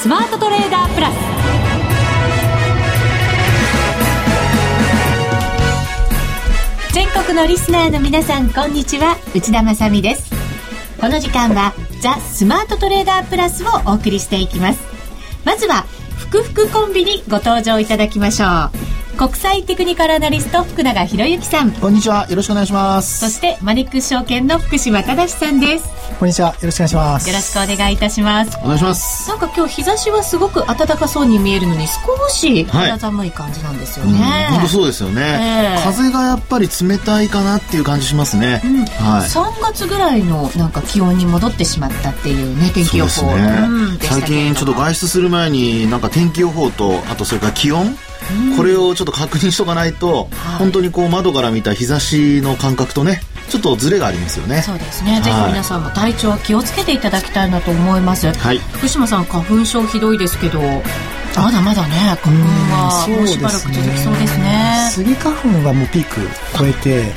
スマートトレーダープラス。全国のリスナーの皆さんこんにちは。内田まさです。この時間はザ・スマートトレーダープラスをお送りしていきます。まずはふくふくコンビにご登場いただきましょう。国際テクニカルアナリスト福永博之さん。こんにちは。よろしくお願いします。そしてマネックス証券の福島正さんです。こんにちは。よろしくお願いします。よろしくお願いいたします。お願いします。なんか今日日差しはすごく暖かそうに見えるのに少し肌寒い感じなんですよね、はい、本当そうですよね、えー、風がやっぱり冷たいかなっていう感じしますね、うん、はい、3月ぐらいのなんか気温に戻ってしまったっていうね天気予報、ね。うん、最近ちょっと外出する前になんか天気予報とあとそれから気温これをちょっと確認しとかないと、はい、本当にこう窓から見た日差しの感覚とねちょっとズレがありますよね。そうですね、はい、ぜひ皆さんも体調気をつけていただきたいなと思います、はい、福島さん花粉症ひどいですけどまだまだね花粉はもうしばらく続きそうですねスギ花粉はもうピーク超えて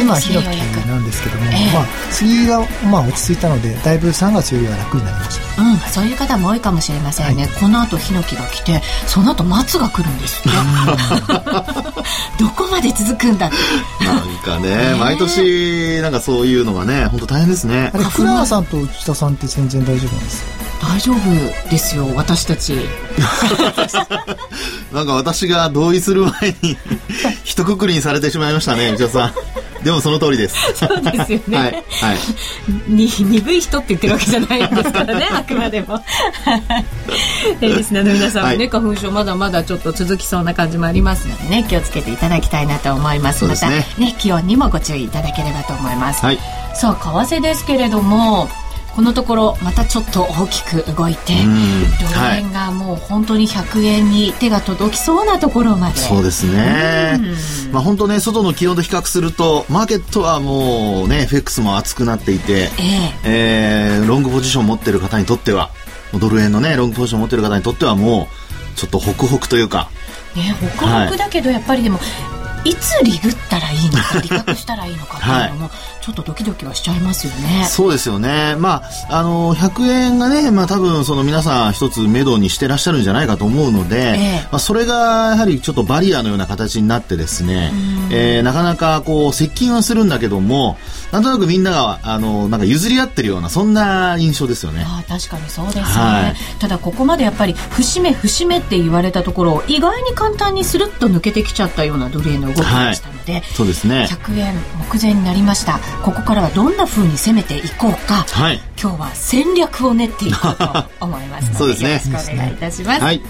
今はヒノキなんですけども、えー、まあ、スギがまあ落ち着いたのでだいぶ3月よりは楽になりました。うんそういう方も多いかもしれませんね、はい、この後ヒノキが来てその後松が来るんですって。どこまで続くんだって。なんかね、毎年なんかそういうのがね本当大変ですね。あれ福永さんと内田さんって全然大丈夫なんですか？大丈夫ですよ私たち。なんか私が同意する前に 一括りにされてしまいましたね内田さん でもその通りです。そうですよね。はい。はい。に、鈍い人って言ってるわけじゃないんですからね、あくまでも。えリスナーの皆さんもね、はい、花粉症まだまだちょっと続きそうな感じもありますのでね、気をつけていただきたいなと思います。またね、気温にもご注意いただければと思います。はい。さあ、為替ですけれども、このところまたちょっと大きく動いてドル円がもう本当に100円に手が届きそうなところまで、そうですね、まあ、本当ね外の気温と比較するとマーケットはもうね FX も熱くなっていて、えー、えー、ロングポジションを持ってる方にとってはドル円のねロングポジションを持ってる方にとってはもうちょっとホクホクというかね、ホクホクだけど、やっぱりでもいつリグったらいいのか 利確したらいいのかっていうのも、ちょっとドキドキはしちゃいますよね。そうですよね。まあ、あの、100円がね、まあ多分その皆さん一つ目処にしてらっしゃるんじゃないかと思うので、えー、まあそれがやはりちょっとバリアのような形になってですね、えー、なかなかこう接近はするんだけども、なんとなくみんなが、あの、なんか譲り合ってるような、そんな印象ですよね。あ確かにそうですね。はい、ただここまでやっぱり、節目節目って言われたところ、意外に簡単にスルッと抜けてきちゃったようなドル円の動きでしたので、はい、そうですね。100円目前になりました。ここからはどんな風に攻めていこうか、はい、今日は戦略を練っていこうと思いますので、でね、よろしくお願いいたします。はい。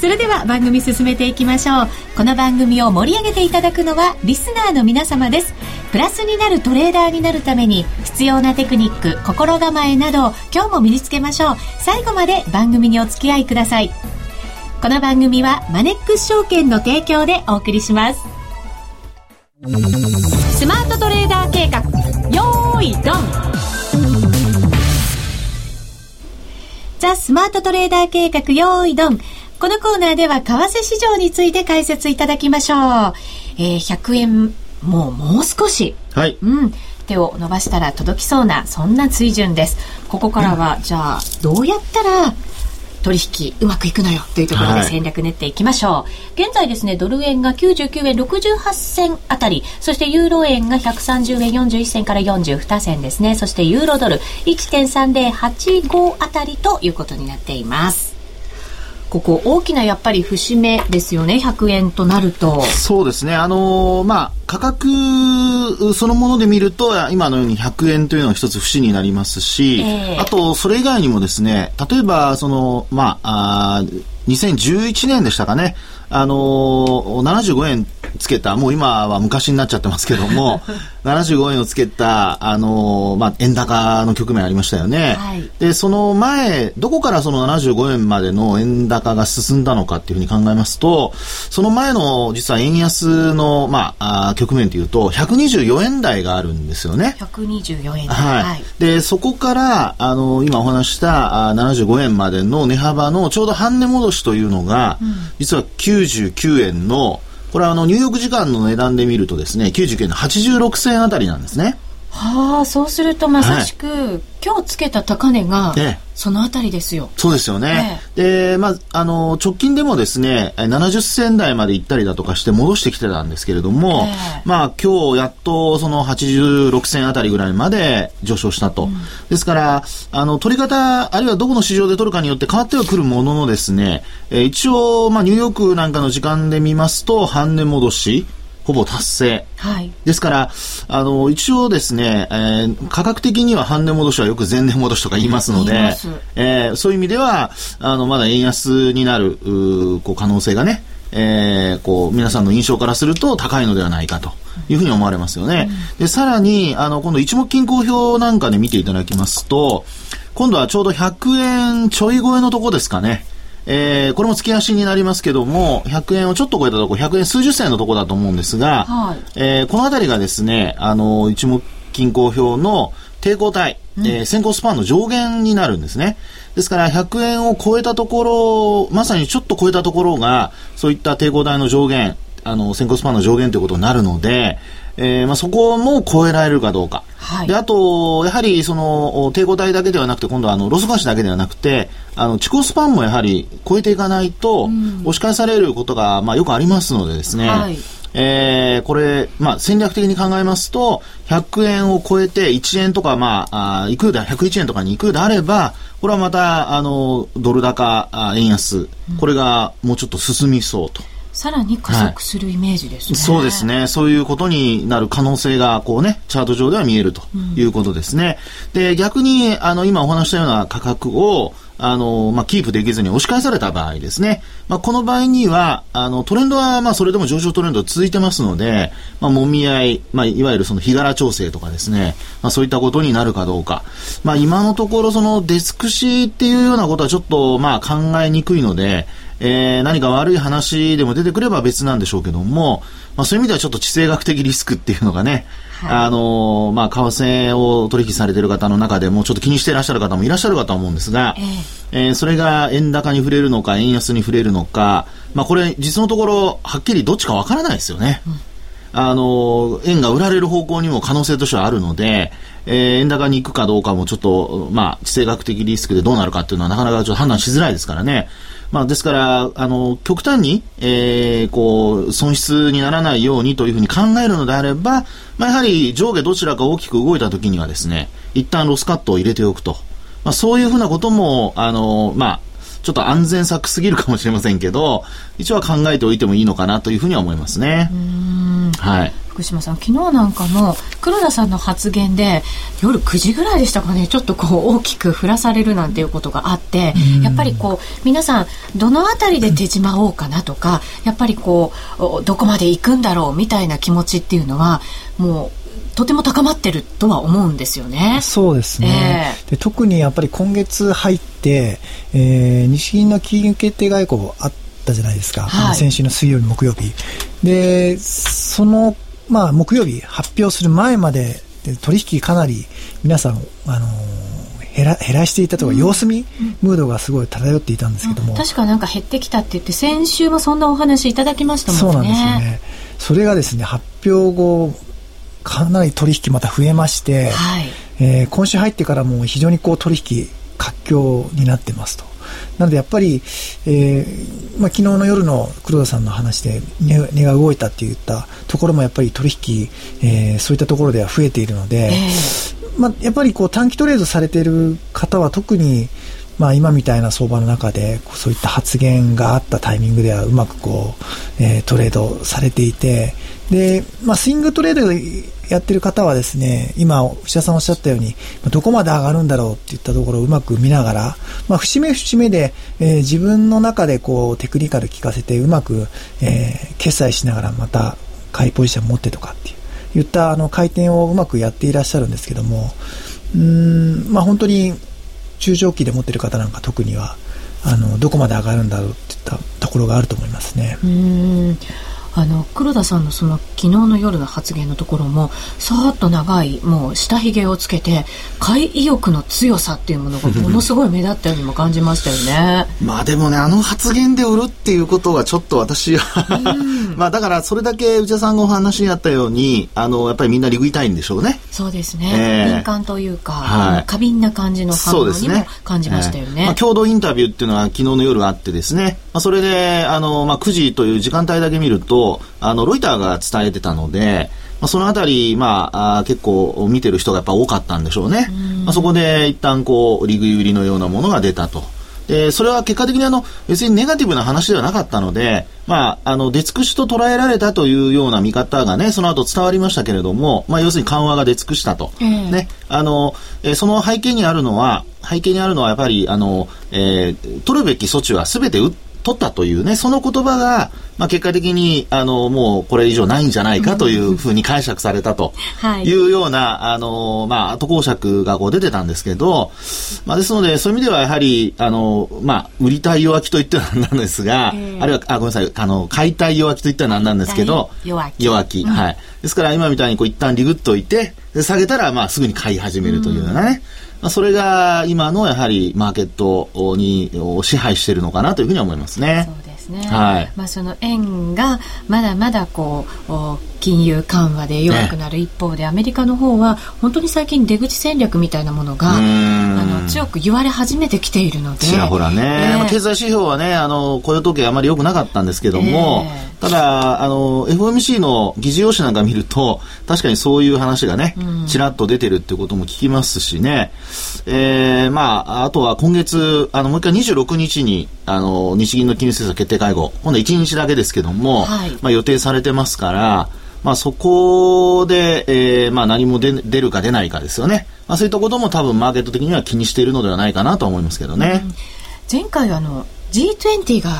それでは番組進めていきましょう。この番組を盛り上げていただくのはリスナーの皆様です。プラスになるトレーダーになるために必要なテクニック心構えなど今日も身につけましょう。最後まで番組にお付き合いください。この番組はマネックス証券の提供でお送りしますスマートトレーダー計画よーいドンザ・スマートトレーダー計画よーいドンこのコーナーでは為替市場について解説いただきましょう。えー、100円、もうもう少し。はい。うん。手を伸ばしたら届きそうな、そんな水準です。ここからは、うん、じゃあ、どうやったら、取引うまくいくのよというところで戦略練っていきましょう、はい、現在ですねドル円が99円68銭あたり。そしてユーロ円が130円41銭から42銭ですね。そしてユーロドル1.3085あたりということになっていますここ大きなやっぱり節目ですよね100円となると。そうですね。あのー、まあ価格そのもので見ると今のように100円というのは一つ節になりますし、えー、あとそれ以外にもですね例えばそのまああ2011年でしたかね。あのー、75円つけた、もう今は昔になっちゃってますけども、75円をつけた、あのー、まあ、円高の局面ありましたよね。はい、で、その前、どこからその75円までの円高が進んだのかっていうふうに考えますと、その前の実は円安の、まあ、あ局面というと、124円台があるんですよね。124円台。はい。はい、で、そこから、あのー、今お話したあ75円までの値幅のちょうど半値戻しというのが、うん、実は99円のこれはあの、ニューヨーク時間の値段で見るとですね、99円の86銭あたりなんですね。はあ、そうするとまさしく、はい、今日つけた高値が、そのあたりですよ。そうですよね。で、まあ、あの、直近でもですね、70銭台まで行ったりだとかして戻してきてたんですけれども、まあ、今日やっとその86銭あたりぐらいまで上昇したと。うん、ですから、あの、取り方、あるいはどこの市場で取るかによって変わってはくるもののですね、え一応、まあ、ニューヨークなんかの時間で見ますと、半値戻し、ほぼ達成。はい。ですから、あの、一応ですね、えー、価格的には半値戻しはよく前年戻しとか言いますので、えー、そういう意味では、あの、まだ円安になる、こう、可能性がね、えー、こう、皆さんの印象からすると高いのではないかというふうに思われますよね。うん、で、さらに、あの、今度一目均衡表なんかで見ていただきますと、今度はちょうど100円ちょい超えのとこですかね。えー、これも月足になりますけども、100円をちょっと超えたところ、100円数十銭のところだと思うんですが、はい、えー、このあたりがですね、あの、一目均衡表の抵抗体、うん、えー、先行スパンの上限になるんですね。ですから、100円を超えたところ、まさにちょっと超えたところが、そういった抵抗体の上限、あの、先行スパンの上限ということになるので、えー、まあ、そこも超えられるかどうか。はい、で、あと、やはり、その、抵抗体だけではなくて、今度は、あの、ロスガシだけではなくて、あの、地高スパンもやはり超えていかないと、押し返されることが、まあ、よくありますのでですね、はい、えー、これ、まあ、戦略的に考えますと、100円を超えて1円とか、まあ、あいくで、101円とかに行くであれば、これはまた、あの、ドル高、円安、これがもうちょっと進みそうと。さらに加速するイメージですね、はい、そうですね。そういうことになる可能性が、こうね、チャート上では見えるということですね。うん、で、逆に、あの、今お話したような価格を、あの、まあ、キープできずに押し返された場合ですね。まあ、この場合には、あの、トレンドは、まあ、それでも上昇トレンド続いてますので、まあ、もみ合い、まあ、いわゆるその日柄調整とかですね、まあ、そういったことになるかどうか。まあ、今のところ、その、デスクシーっていうようなことはちょっと、まあ、考えにくいので、えー、何か悪い話でも出てくれば別なんでしょうけども、まあ、そういう意味ではちょっと地政学的リスクっていうのがね、はい、あのー、まあ、為替を取引されている方の中でもちょっと気にしていらっしゃる方もいらっしゃるかと思うんですが、えー、えー、それが円高に触れるのか、円安に触れるのか、まあ、これ実のところ、はっきりどっちかわからないですよね。うんあの、円が売られる方向にも可能性としてはあるので、えー、円高に行くかどうかもちょっと、まあ、地政学的リスクでどうなるかっていうのはなかなかちょっと判断しづらいですからね。まあ、ですから、あの、極端に、えー、こう、損失にならないようにというふうに考えるのであれば、まあ、やはり上下どちらか大きく動いたときにはですね、一旦ロスカットを入れておくと。まあ、そういうふうなことも、あの、まあ、ちょっと安全策すぎるかもしれませんけど、一応は考えておいてもいいのかなというふうには思いますね。はい。福島さん昨日なんかも黒田さんの発言で夜9時ぐらいでしたかねちょっとこう大きく降らされるなんていうことがあってやっぱりこう皆さんどの辺りで手締まおうかなとかやっぱりこうどこまで行くんだろうみたいな気持ちっていうのはもうとても高まってるとは思うんですよね。そうですね。えー、で特にやっぱり今月入って、えー、日銀の金融決定外交あったじゃないですか。はい、先週の水曜日、木曜日。で、そのまあ、木曜日発表する前まで取引かなり皆さん、あの減ら減らしていたとか、様子見ムードがすごい漂っていたんですけども、確かなんか減ってきたって言って先週もそんなお話いただきましたもんね。そうなんですよね。それがですね発表後かなり取引また増えまして、はい。えー、今週入ってからも非常にこう取引活況になってますとなのでやっぱり、えーまあ、昨日の夜の黒田さんの話で値が動いたって言ったところもやっぱり取引、えー、そういったところでは増えているので、えー、まあ、やっぱりこう短期トレードされている方は特にまあ、今みたいな相場の中でそういった発言があったタイミングではうまくこう、えー、トレードされていてで、まあ、スイングトレードやってる方はですね、今、内田さんおっしゃったように、どこまで上がるんだろうっていったところをうまく見ながら、まあ、節目節目で、えー、自分の中でこう、テクニカル聞かせて、うまく、えー、決済しながらまた、買いポジション持ってとかっていう、言ったあの回転をうまくやっていらっしゃるんですけども、うん、まあ、本当に中長期で持ってる方なんか特には、あの、どこまで上がるんだろうっていったところがあると思いますね。うんあの黒田さんのその昨日の夜の発言のところもさーっと長いもう下髭をつけて買い意欲の強さっていうものが ものすごい目立ったようにも感じましたよね。まあでもねあの発言で売るっていうことはちょっと私は まあだからそれだけ内田さんがお話にあったようにあのやっぱりみんな利食いたいんでしょうね。そうですね、えー、敏感というか、はい、過敏な感じの反応にも感じましたよね、ねえー、まあ、共同インタビューっていうのは昨日の夜あってですね、まあ、それであの、まあ、9時という時間帯だけ見るとあのロイターが伝えてたのでまあ、そのあたり、まあ、あ結構見てる人がやっぱ多かったんでしょうね。まあ、そこで一旦こう、利食い売りのようなものが出たと。で、それは結果的にあの、別にネガティブな話ではなかったので、まあ、あの、出尽くしと捉えられたというような見方がね、その後伝わりましたけれども、まあ、要するに緩和が出尽くしたと。えー、ね、あの、えー、その背景にあるのは、背景にあるのはやっぱり、あの、えー、取るべき措置は全て打取ったというね、その言葉が、まあ、結果的に、あの、もうこれ以上ないんじゃないかというふうに解釈されたとい。うような、あの、まあ、後講釈がこう出てたんですけど、まあ、ですので、そういう意味ではやはり、あの、まあ、売りたい弱気と言ってはなんなんですが、えー、あるいは、あ、ごめんなさい、あの、買いたい弱気と言ってはなんなんですけど、弱気。弱気、うん、はい。ですから今みたいにこう一旦リグっといて、で下げたら、まあ、すぐに買い始めるというようなね、うんまあ、それが今のやはりマーケットに支配しているのかなというふうに思いますね。そうですね。はい。まあその円がまだまだこう金融緩和で弱くなる一方で、ね、アメリカの方は本当に最近出口戦略みたいなものがあの強く言われ始めてきているので。ちらほらね、えー、経済指標はねあの雇用統計あまり良くなかったんですけども、えー、ただあの FOMC の議事要旨なんか見ると確かにそういう話がね、ちらっと出てるってことも聞きますしね。えー、まああとは今月あのもう一回26日にあの日銀の金融政策決定会合今度は1日だけですけども、はい、まあ予定されてますから。まあ、そこで、えー、まあ、何も出出るか出ないかですよね。まあ、そういったことも多分マーケット的には気にしているのではないかなと思いますけどね。うん、前回あの G20 が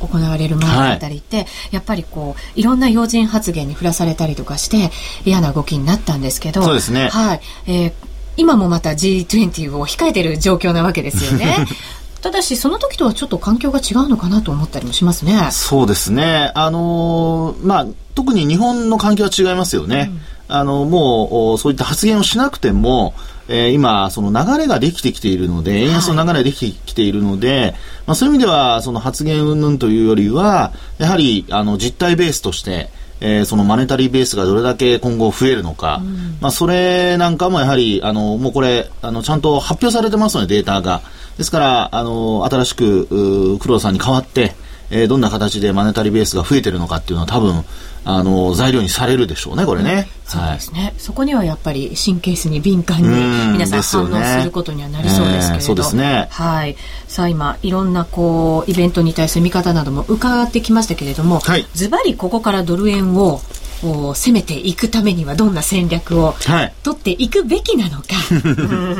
行われる前だったりって、はい、やっぱりこういろんな要人発言に振らされたりとかして嫌な動きになったんですけどそうですね、はいえー、今もまた G20 を控えている状況なわけですよね。ただし、その時とはちょっと環境が違うのかなと思ったりもしますね。そうですね。あのー、まあ、特に日本の環境は違いますよね。うん、あの、もう、そういった発言をしなくても、えー、今、その流れができてきているので、円安の流れができてきているので、はい、まあ、そういう意味では、その発言云々というよりは、やはり、あの、実態ベースとして、えー、そのマネタリーベースがどれだけ今後増えるのか、うん、まあ、それなんかもやはり、あの、もうこれ、あの、ちゃんと発表されてますので、データが。ですから、あの、新しく、黒田さんに代わって、えー、どんな形でマネタリーベースが増えてるのかっていうのは多分、あの、材料にされるでしょうね、これね。うん、そうですね、はい、そこにはやっぱり神経質に敏感に皆さん反応することにはなりそうですけれど、ねえー、そうですね。はい。さあ今、いろんなこう、イベントに対する見方なども伺ってきましたけれども、ズバリここからドル円をを攻めていくためにはどんな戦略を取っていくべきなのか。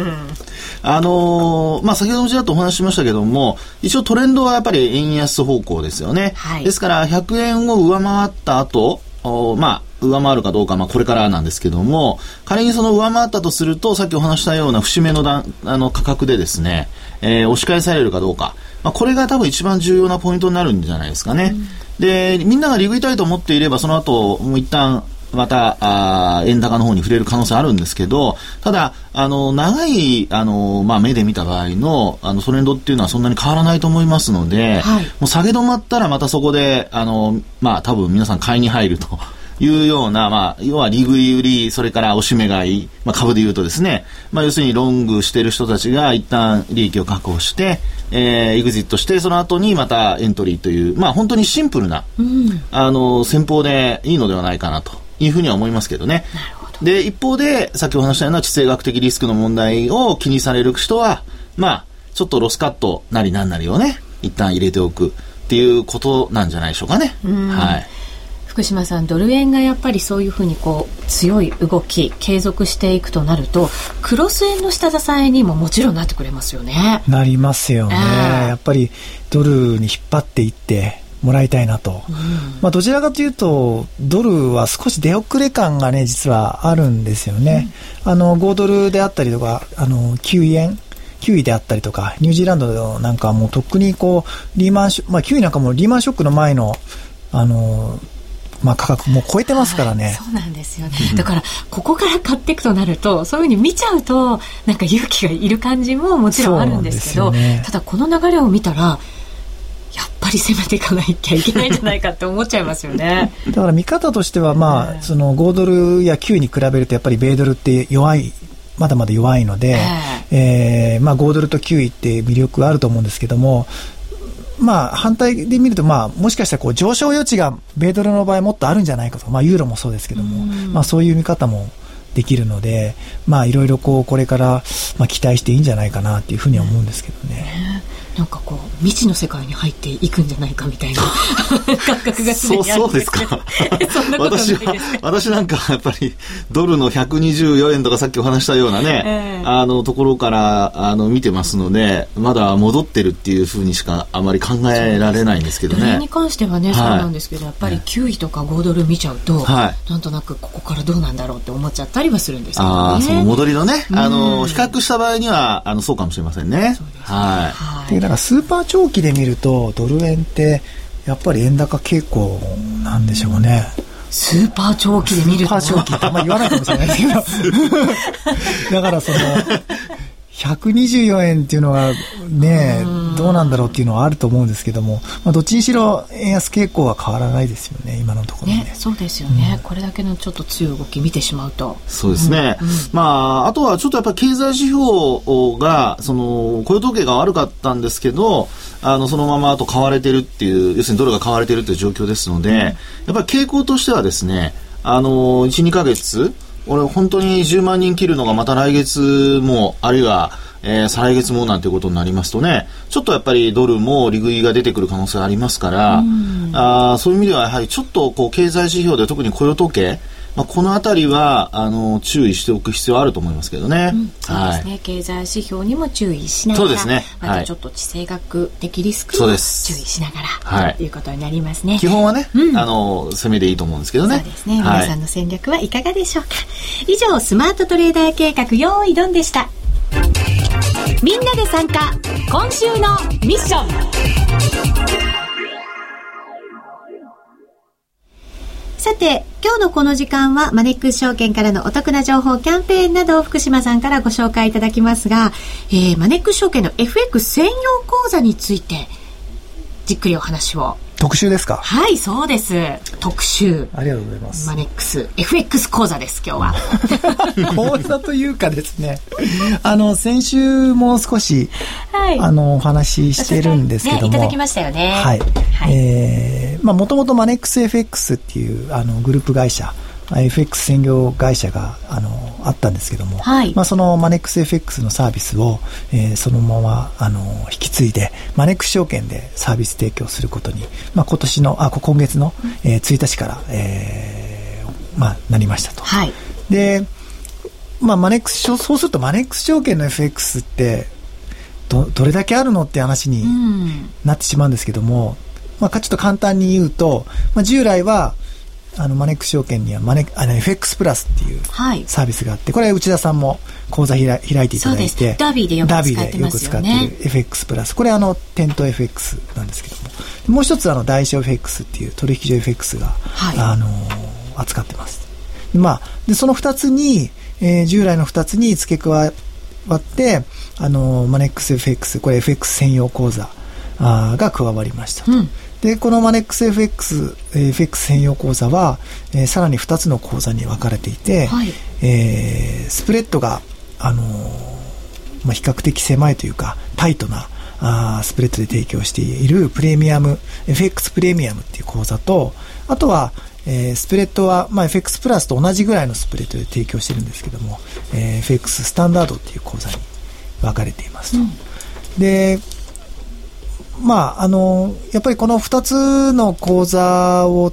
あのー、まあ、先ほどもちらっとお話ししましたけども、一応トレンドはやっぱり円安方向ですよね。はい、ですから、100円を上回った後、おまあ、上回るかどうか、まあ、これからなんですけども、仮にその上回ったとすると、さっきお話したような節目のだあの価格でですね、えー、押し返されるかどうか、まあ、これが多分一番重要なポイントになるんじゃないですかね。うんで、みんなが利食いたいと思っていれば、その後、もう一旦、また、あ円高の方に触れる可能性あるんですけど、ただ、あの、長い、あの、まあ、目で見た場合の、あの、トレンドっていうのはそんなに変わらないと思いますので、はい、もう下げ止まったらまたそこで、あの、まあ、多分皆さん買いに入ると。いうような、まあ、要は利食い売り、それから押し目買い、まあ、株で言うとですね、まあ、要するにロングしてる人たちが一旦利益を確保して、えー、エグジットして、その後にまたエントリーという、まあ、本当にシンプルな、うん、あの、戦法でいいのではないかなというふうには思いますけどね。で、一方で、さっきお話したような地政学的リスクの問題を気にされる人は、まあ、ちょっとロスカットなりなんなりをね、一旦入れておくっていうことなんじゃないでしょうかね。はい。福島さんドル円がやっぱりそういうふうにこう強い動き継続していくとなるとクロス円の下支えにももちろんなってくれますよね。なりますよね。やっぱりドルに引っ張っていってもらいたいなと、うん、まあ、どちらかというとドルは少し出遅れ感がね実はあるんですよね、うん、あの5ドルであったりとかあの9円9位であったりとかニュージーランドなんかもうとっくにこうリーマンショ、まあ、9位なんかもリーマンショックの前のあのまあ、価格も超えてますからね、はい、そうなんですよね。だからここから買っていくとなるとそういうふうに見ちゃうとなんか勇気がいる感じももちろんあるんですけど、ね、ただこの流れを見たらやっぱり攻めていかなきゃいけないんじゃないかって思っちゃいますよね。だから見方としては、まあ、その5ドルや9に比べるとやっぱり米ドルって弱い、まだまだ弱いので、えー、えー、まあ5ドルと9位って魅力があると思うんですけども、まあ、反対で見ると、まあ、もしかしたらこう上昇余地が米ドルの場合もっとあるんじゃないかと、まあ、ユーロもそうですけども、まあ、そういう見方もできるので、まあ、いろいろこうこれから、まあ、期待していいんじゃないかなっていうふうには思うんですけどね。なんかこう未知の世界に入っていくんじゃないかみたいな 感覚がそうそうですか。私は私なんかやっぱりドルの124円とかさっきお話したようなね、えー、あのところからあの見てますのでまだ戻ってるっていうふうにしかあまり考えられないんですけどね。に関してはね、はい、そうなんですけどやっぱり9位とか5ドル見ちゃうと、はい、なんとなくここからどうなんだろうって思っちゃったりはするんですけどね。あその戻りのね、あの比較した場合にはあのそうかもしれませんね。そうですね。はい、はいだからスーパー長期で見るとドル円ってやっぱり円高傾向なんでしょうね。スーパー長期で見ると。スーパー長期ってあんまり言わないかもしれないですけど。だからその、124円っていうのはね、どうなんだろうっていうのはあると思うんですけども、まあ、どっちにしろ円安傾向は変わらないですよね、今のところね。ねそうですよね、うん、これだけのちょっと強い動き見てしまうと。そうですね。うんうん、まあ、あとはちょっとやっぱり経済指標が、その、雇用統計が悪かったんですけど、あの、そのままあと買われてるっていう、要するにドルが買われてるっていう状況ですので、やっぱり傾向としてはですね、あの、1、2ヶ月、俺本当に10万人切るのがまた来月も、あるいは、えー、再来月もなんていうことになりますとね、ちょっとやっぱりドルも利食いが出てくる可能性がありますから、あそういう意味ではやはりちょっとこう経済指標で特に雇用統計、まあ、このあたりはあの注意しておく必要あると思いますけどね、うん、そうですね、はい、経済指標にも注意しながらそうですね、またちょっと地政学的リスクも注意しながら、はい、ということになりますね。基本はね、うん、あの攻めでいいと思うんですけどね。そうですね、皆さんの戦略はいかがでしょうか。以上スマートトレーダー計画用意ドンでした。みんなで参加今週のミッションさて、今日のこの時間はマネックス証券からのお得な情報、キャンペーンなどを福島さんからご紹介いただきますが、えー、マネックス証券の FX 専用講座について、じっくりお話を特集ですか？はい、そうです。特集。ありがとうございます。マネックス、FX 講座です、今日は。講座というかですね、あの、先週も少し、はい、あの、お話ししてるんですけども。ね、いただきましたよね。はい。はい、えー、まあ、もともとマネックス FX っていう、あの、グループ会社、FX 専業会社があのあったんですけども、はい、まあ、そのマネックス FX のサービスを、えー、そのままあの引き継いでマネックス証券でサービス提供することに、まあ、今年のあ今月の、えー、1日から、えーまあ、なりましたと。はい、で、まあ、マネックスそうするとマネックス証券の FX ってどどれだけあるのって話になってしまうんですけども、まあ、ちょっと簡単に言うと、まあ、従来はあのマネックス証券にはマネあの FX プラスっていうサービスがあって、はい、これは内田さんも講座開開いていただいてダービーでよく使ってますよね。よく使ってる FX プラス。これあのテント FX なんですけどももう一つあの代償 FX っていう取引所 FX が、はい、あの扱ってます。まあでその2つに、えー、従来の2つに付け加わってあのマネックス FX これ FX 専用口座あが加わりましたと、うんで、このマネックス FX、FX 専用口座は、えー、さらに2つの口座に分かれていて、はい、えー、スプレッドが、あのー、まあ、比較的狭いというか、タイトな、あスプレッドで提供しているプレミアム、FX プレミアムっていう口座と、あとは、えー、スプレッドは、まあ、FX プラスと同じぐらいのスプレッドで提供してるんですけども、えー、FX スタンダードっていう口座に分かれていますと。うん、で、まあ、あの、やっぱりこの2つの講座を、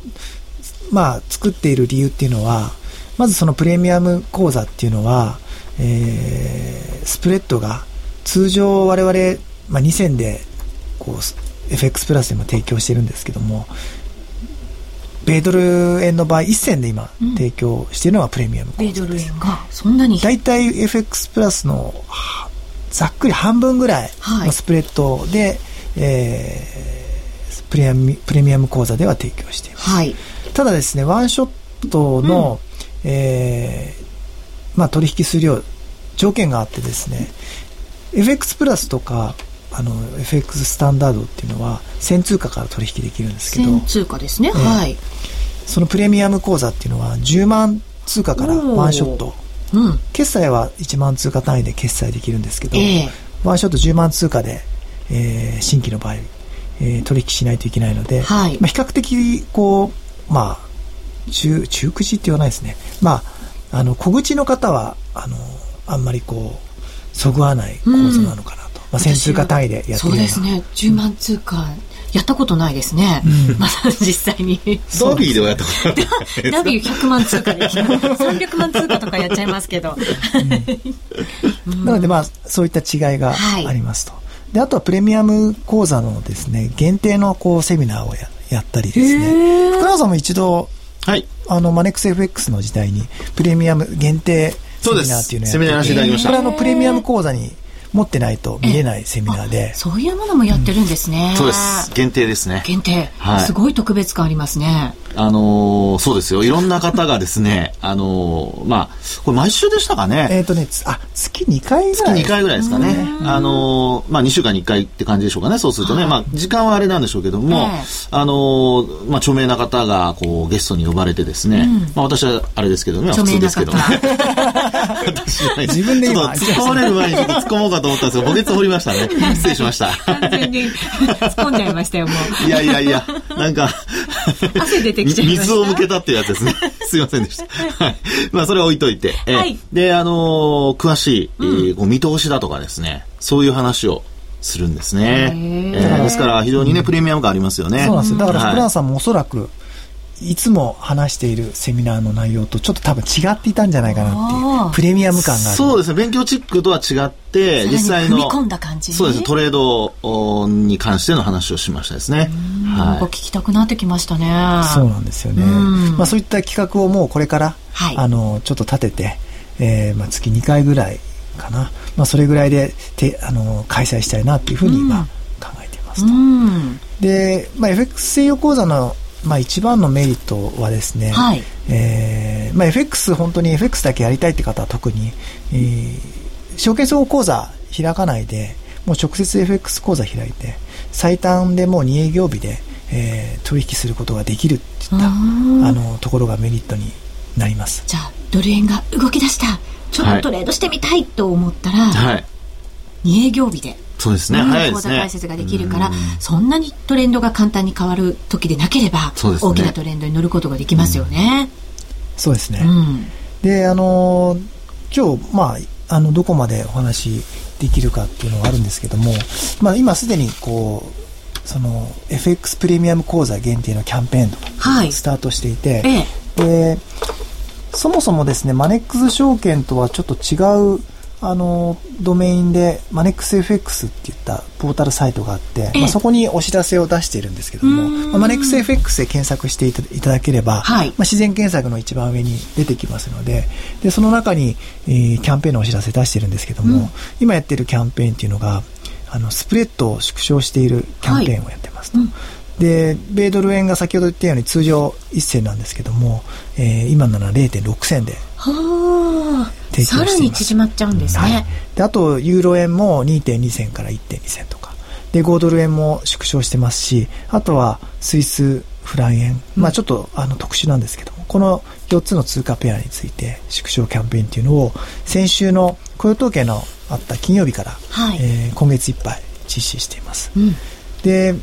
まあ、作っている理由っていうのは、まずそのプレミアム講座っていうのは、えー、スプレッドが通常我々、まあ、2000でこう FX プラスでも提供してるんですけども、米ドル円の場合、1銭で今、提供しているのはプレミアム米ドル円が、そんなに？大体 FX プラスのざっくり半分ぐらいのスプレッドで、はいえー、プレミプレミアム講座では提供しています。はい、ただですね、ワンショットの、うん、えー、まあ、取引数量、条件があってですね、FX プラスとか、あの、FX スタンダードっていうのは、1000通貨から取引できるんですけど。1000通貨ですね、えー、はい。そのプレミアム口座っていうのは、10万通貨からワンショット。うん、決済は1万通貨単位で決済できるんですけど、えー、ワンショット10万通貨で、えー、新規の場合、えー、取引しないといけないので、はい、まあ、比較的こう、まあ、中中口って言わないですね、まあ、あの小口の方はあのあんまりこうそぐわない構図なのかなと、うん、まあ、1000通貨単位でやってるそうですね。10万通貨、やったことないですね。うん、まだ実際に。ダビーではやったことないダビー100万通貨で、300万通貨とかやっちゃいますけど。うん、なのでまあ、そういった違いがありますと。はい、で、あとはプレミアム講座のですね、限定のこうセミナーをややったりですね。福永さんも一度、はい。あの、マネックス FX の時代に、プレミアム限定セミナーっていうのをやってセミナーらせていただきました。これあの、プレミアム講座に持ってないと見れないセミナーで。そういうものもやってるんですね。うん、そうです。限定ですね。限定。はい。すごい特別感ありますね。あのー、そうですよ。いろんな方がですね、あのー、まあ、これ毎週でしたかね？えっ、とね、あ、月2回ぐらい。月2回ぐらいですかね。あのー、まあ、2週間に1回って感じでしょうかね。そうするとね、はい、まあ、時間はあれなんでしょうけども、えー、あのまあ、著名な方が、こう、ゲストに呼ばれてですね、うん、まあ、私はあれですけどね、普通ですけどね。自分で今、突っ込まれる前にちょっと突っ込もうかと思ったんですが、墓穴掘りましたね？失礼しました。完全に突っ込んじゃいましたよ、もう。いやいやいや、なんか汗出てきちゃいました。水を向けたっていうやつですね。すいませんでした。はい。まあ、それは置いといて。はい。で、あのー、詳しい、えー、こう見通しだとかですね、そういう話をするんですね。えー、ですから非常にね、プレミアム感ありますよね。そうなんですよ。だから福永さんもおそらく、いつも話しているセミナーの内容とちょっと多分違っていたんじゃないかなっていうプレミアム感がある。そうですね。勉強チックとは違って実際のそうですトレードに関しての話をしましたですね、はい、聞きたくなってきましたね。そうなんですよね、まあ、そういった企画をもうこれから、はい、あのちょっと立てて、えーまあ、月2回ぐらいかな、まあ、それぐらいでてあの開催したいなっていうふうに今考えていますと、で、まあ、FX 専用講座のまあ、一番のメリットはですね、はい、えー、まあ、FX 本当に FX だけやりたいって方は特に、えー、証券総合講座開かないでもう直接 FX 講座開いて最短でもう2営業日で、えー、取引することができるっていったあのところがメリットになります。じゃあドル円が動き出した。ちょっとトレードしてみたいと思ったら、はい、2営業日でそうですね。早いですね。解説ができるから、そんなにトレンドが簡単に変わる時でなければ、大きなトレンドに乗ることができますよね。そうですね。で、あの今日、まあ、あの、どこまでお話できるかっていうのはあるんですけども、まあ、今すでにこう、その FX プレミアム講座限定のキャンペーンとかスタートしていて、はい、でそもそもですねマネックス証券とはちょっと違うあの、ドメインで、マネックス FX っていったポータルサイトがあって、まあ、そこにお知らせを出しているんですけども、まあ、マネックス FX で検索していただければ、はい、まあ、自然検索の一番上に出てきますので、で、その中に、えー、キャンペーンのお知らせ出してるんですけども、うん、今やってるキャンペーンっていうのが、あの、スプレッドを縮小しているキャンペーンをやってますと。はいうんで、米ドル円が先ほど言ったように通常1銭なんですけども、えー、今なら0.6銭で提供。さらに縮まっちゃうんですね。はい、であと、ユーロ円も2.2銭から1.2銭とか。で、5ドル円も縮小してますし、あとはスイスフラン円、まあちょっとあの特殊なんですけども、この4つの通貨ペアについて縮小キャンペーンっていうのを先週の雇用統計のあった金曜日から、はい、えー、今月いっぱい実施しています。うん、で、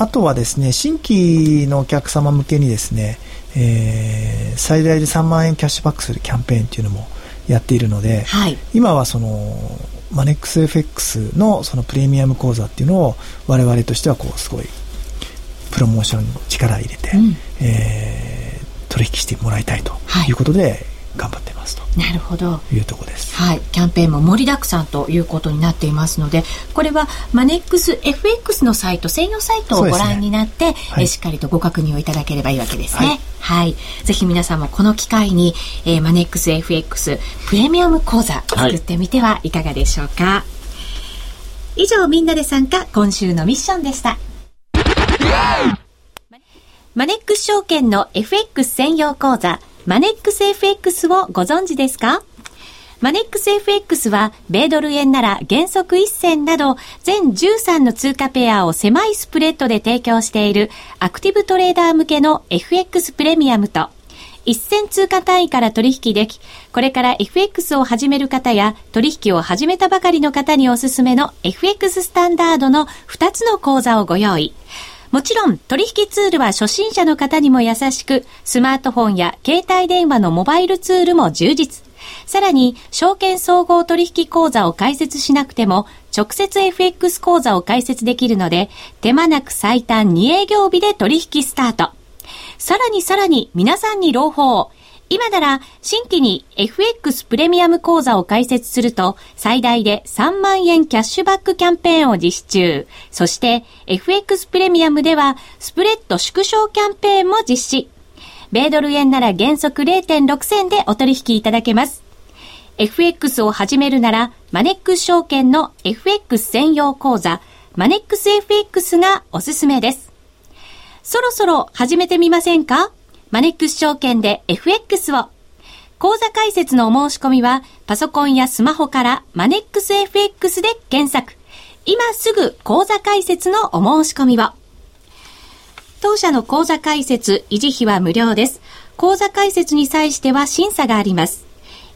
あとはですね、新規のお客様向けにですね、えー、最大で3万円キャッシュバックするキャンペーンっていうのもやっているので、はい、今はそのマネックス FX のそのプレミアム講座っていうのを我々としてはこうすごいプロモーションに力を入れて、うん、えー、取引してもらいたいということで、はい頑張ってますとなるほどいうとこです。はい、キャンペーンも盛りだくさんということになっていますので、これはマネックス FX のサイト専用サイトをご覧になって、ねはい、えしっかりとご確認をいただければいいわけですね。はい、はい、ぜひ皆さんもこの機会に、えー、マネックス FX プレミアム講座作ってみてはいかがでしょうか。はい、以上みんなで参加今週のミッションでした。マネックス証券の FX 専用講座、マネックス FX をご存知ですか？マネックス FX は、米ドル円なら原則1銭など、全13の通貨ペアを狭いスプレッドで提供している、アクティブトレーダー向けの FX プレミアムと、一銭通貨単位から取引でき、これから FX を始める方や取引を始めたばかりの方におすすめの FX スタンダードの2つの講座をご用意。もちろん取引ツールは初心者の方にも優しく、スマートフォンや携帯電話のモバイルツールも充実。さらに、証券総合取引口座を開設しなくても、直接 FX 口座を開設できるので、手間なく最短2営業日で取引スタート。さらにさらに皆さんに朗報。今なら新規に FX プレミアム講座を開設すると最大で3万円キャッシュバックキャンペーンを実施中。そして FX プレミアムではスプレッド縮小キャンペーンも実施。米ドル円なら原則0.6銭でお取引いただけます。FX を始めるならマネックス証券の FX 専用講座マネックス FX がおすすめです。そろそろ始めてみませんか？マネックス証券で FX を。講座解説のお申し込みは、パソコンやスマホからマネックス FX で検索。今すぐ講座解説のお申し込みを。当社の講座解説、維持費は無料です。講座解説に際しては審査があります。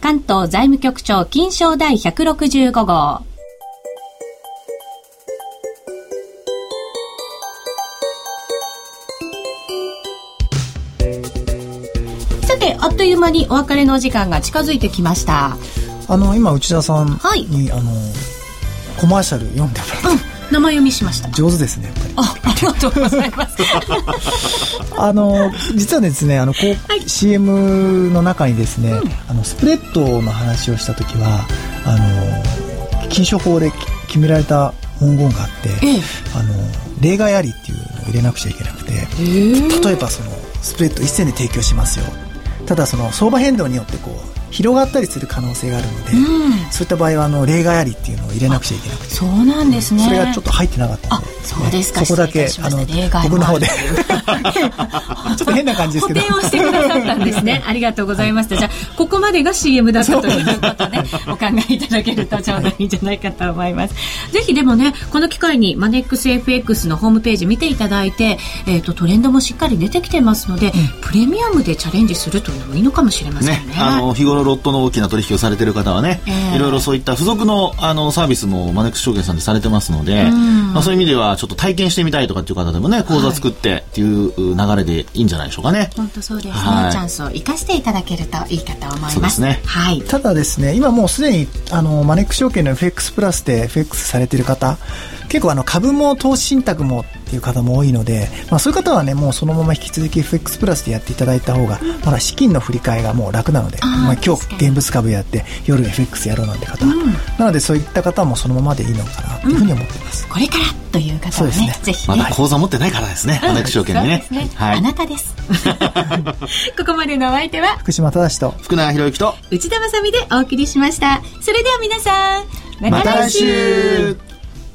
関東財務局長金賞第165号。さて、あっという間にお別れの時間が近づいてきました。あの、今、内田さんに、はい、あの、コマーシャル読んでもらって、うん生読みしました。上手ですねやっぱり。あありがとうございます。あの実はですねあのこう、はい、CM の中にですね、うん、あのスプレッドの話をした時はあの禁書法で決められた文言があって、ええ、あの例外ありっていうのを入れなくちゃいけなくて、え。ー、例えばそのスプレッド一銭で提供しますよ。ただその相場変動によってこう広がったりする可能性があるので、うん、そういった場合はあの例外ありっていうのを入れなくちゃいけなくて。そうなんですね、それがちょっと入ってなかったんで、そうですか、そこだけあの僕の方で。ちょっと変な感じですけど。補填をしてくださったんですね。ありがとうございました、じゃあここまでが CM だったということで お考えいただけるとちょうどいいんじゃないかと思います。ぜひでもねこの機会にマネックス FX のホームページ見ていただいて、えーと、トレンドもしっかり出てきてますので、うん、プレミアムでチャレンジするというのもいいのかもしれませんね、ね、あの日頃ロットの大きな取引をされてる方はね、えー、いろいろそういった付属のあのサービスもマネックス証券さんでされてますので、まあ、そういう意味ではちょっと体験してみたいとかっていう方でもね講座作ってっていう流れでいいんじゃないでしょうかね。本当そうですね、はい、チャンスを生かしていただけるといいかと思います。そうですね。はい。ただですね、今もうすでにあのマネックス証券の FX プラスで FX されてる方結構あの株も投資信託もっていう方も多いので、まあ、そういう方はねもうそのまま引き続き FX プラスでやっていただいた方がまだ資金の振り替えがもう楽なのでまあ、今日現物株やって夜 FX やろうなんて方、うん、なのでそういった方もそのままでいいのかなというふうに思っています、うん、これからという方はねね。ぜひ、ね、まだ口座持ってないからですねマネック証券にね。ね、はい、あなたです。ここまでのお相手は？福島正と福永博之と内田まさみでお送りしました。それでは皆さんまた来週